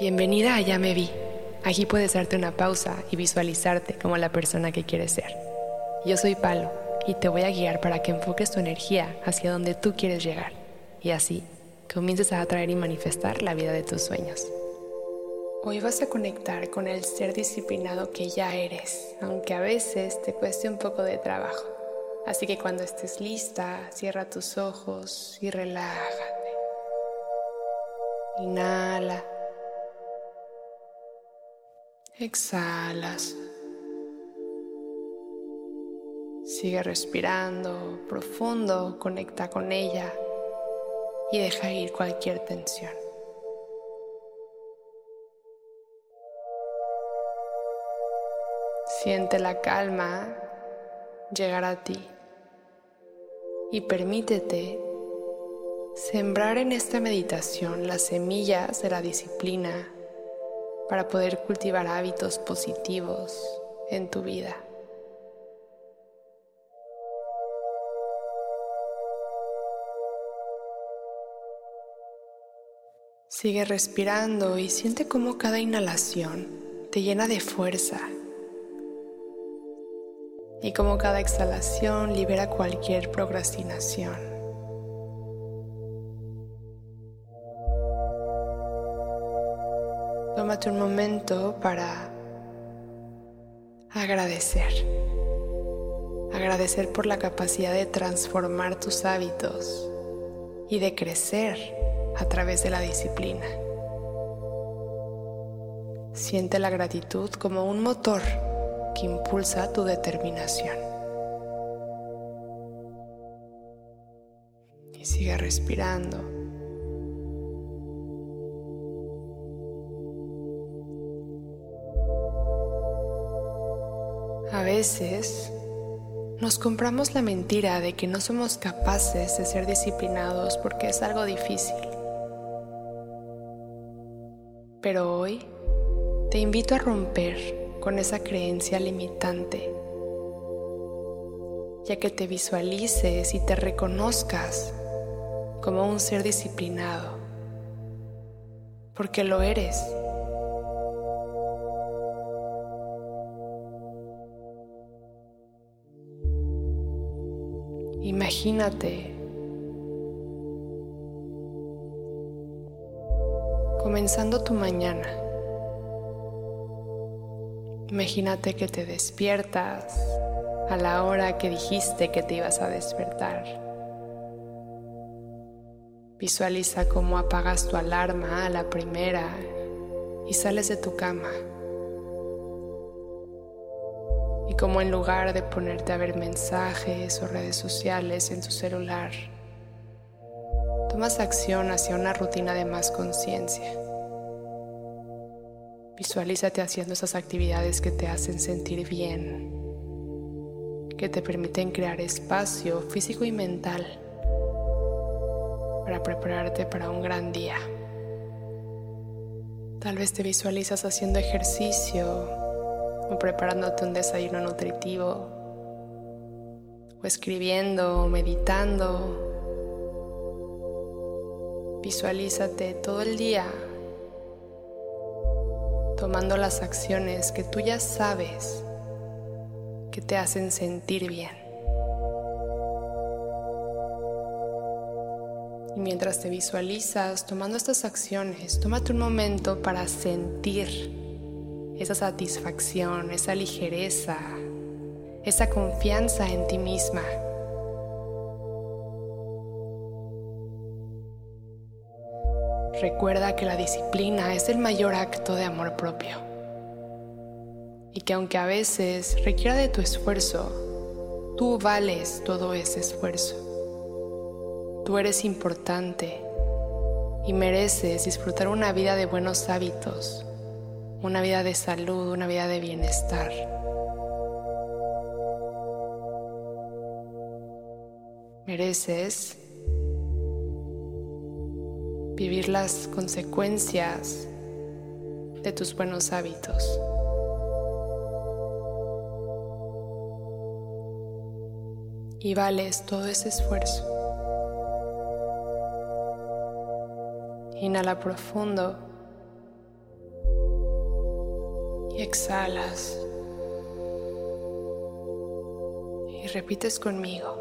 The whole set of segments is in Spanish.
Bienvenida a Ya Me Vi. Aquí puedes darte una pausa y visualizarte como la persona que quieres ser. Yo soy Palo y te voy a guiar para que enfoques tu energía hacia donde tú quieres llegar y así comiences a atraer y manifestar la vida de tus sueños. Hoy vas a conectar con el ser disciplinado que ya eres, aunque a veces te cueste un poco de trabajo. Así que cuando estés lista, cierra tus ojos y relájate. Inhala. Exhalas. Sigue respirando profundo, conecta con ella y deja ir cualquier tensión. Siente la calma llegar a ti y permítete sembrar en esta meditación las semillas de la disciplina para poder cultivar hábitos positivos en tu vida. Sigue respirando y siente cómo cada inhalación te llena de fuerza y cómo cada exhalación libera cualquier procrastinación. Un momento para agradecer. Agradecer por la capacidad de transformar tus hábitos y de crecer a través de la disciplina. Siente la gratitud como un motor que impulsa tu determinación. Y sigue respirando. A veces nos compramos la mentira de que no somos capaces de ser disciplinados porque es algo difícil. Pero hoy te invito a romper con esa creencia limitante, ya que te visualices y te reconozcas como un ser disciplinado, porque lo eres. Imagínate comenzando tu mañana. Imagínate que te despiertas a la hora que dijiste que te ibas a despertar. Visualiza cómo apagas tu alarma a la primera y sales de tu cama y como en lugar de ponerte a ver mensajes o redes sociales en tu celular, tomas acción hacia una rutina de más conciencia. Visualízate haciendo esas actividades que te hacen sentir bien, que te permiten crear espacio físico y mental para prepararte para un gran día. Tal vez te visualizas haciendo ejercicio o preparándote un desayuno nutritivo, o escribiendo o meditando. Visualízate todo el día tomando las acciones que tú ya sabes que te hacen sentir bien. Y mientras te visualizas tomando estas acciones, tómate un momento para sentir esa satisfacción, esa ligereza, esa confianza en ti misma. Recuerda que la disciplina es el mayor acto de amor propio y que aunque a veces requiera de tu esfuerzo, tú vales todo ese esfuerzo. Tú eres importante y mereces disfrutar una vida de buenos hábitos una vida de salud, una vida de bienestar. Mereces vivir las consecuencias de tus buenos hábitos. Y vales todo ese esfuerzo. Inhala profundo. Exhalas. Y repites conmigo.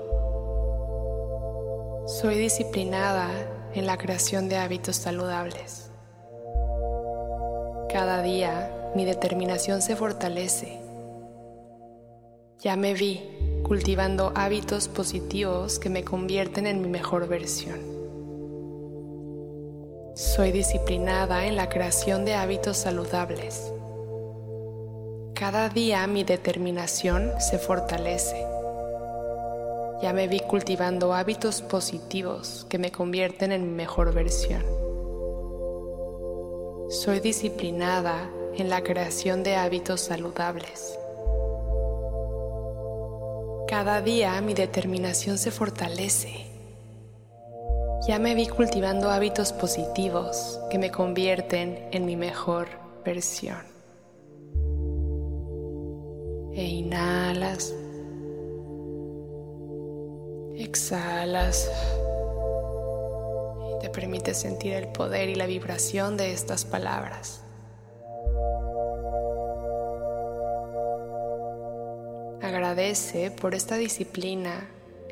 Soy disciplinada en la creación de hábitos saludables. Cada día mi determinación se fortalece. Ya me vi cultivando hábitos positivos que me convierten en mi mejor versión. Soy disciplinada en la creación de hábitos saludables. Cada día mi determinación se fortalece. Ya me vi cultivando hábitos positivos que me convierten en mi mejor versión. Soy disciplinada en la creación de hábitos saludables. Cada día mi determinación se fortalece. Ya me vi cultivando hábitos positivos que me convierten en mi mejor versión. E inhalas Exhalas y te permites sentir el poder y la vibración de estas palabras. Agradece por esta disciplina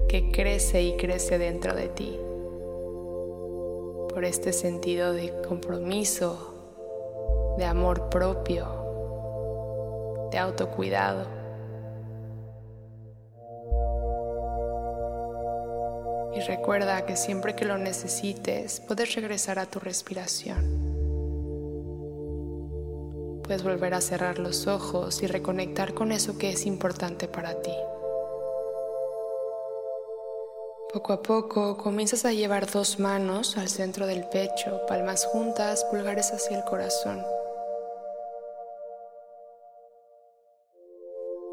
que crece y crece dentro de ti, por este sentido de compromiso, de amor propio, de autocuidado. Y recuerda que siempre que lo necesites, puedes regresar a tu respiración. Puedes volver a cerrar los ojos y reconectar con eso que es importante para ti. Poco a poco comienzas a llevar dos manos al centro del pecho, palmas juntas, pulgares hacia el corazón.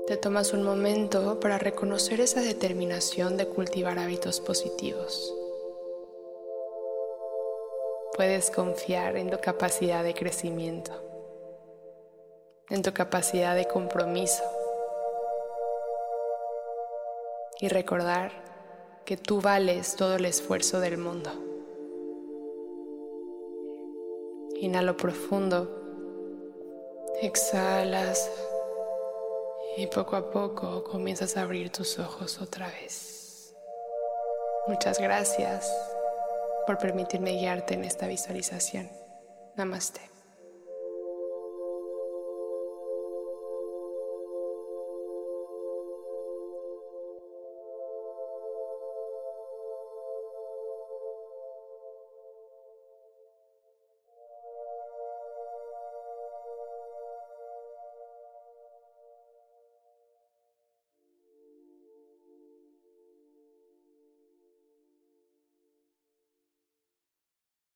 Te tomas un momento para reconocer esa determinación de cultivar hábitos positivos. Puedes confiar en tu capacidad de crecimiento, en tu capacidad de compromiso y recordar que tú vales todo el esfuerzo del mundo. Inhalo profundo, exhalas y poco a poco comienzas a abrir tus ojos otra vez. Muchas gracias por permitirme guiarte en esta visualización. Namaste.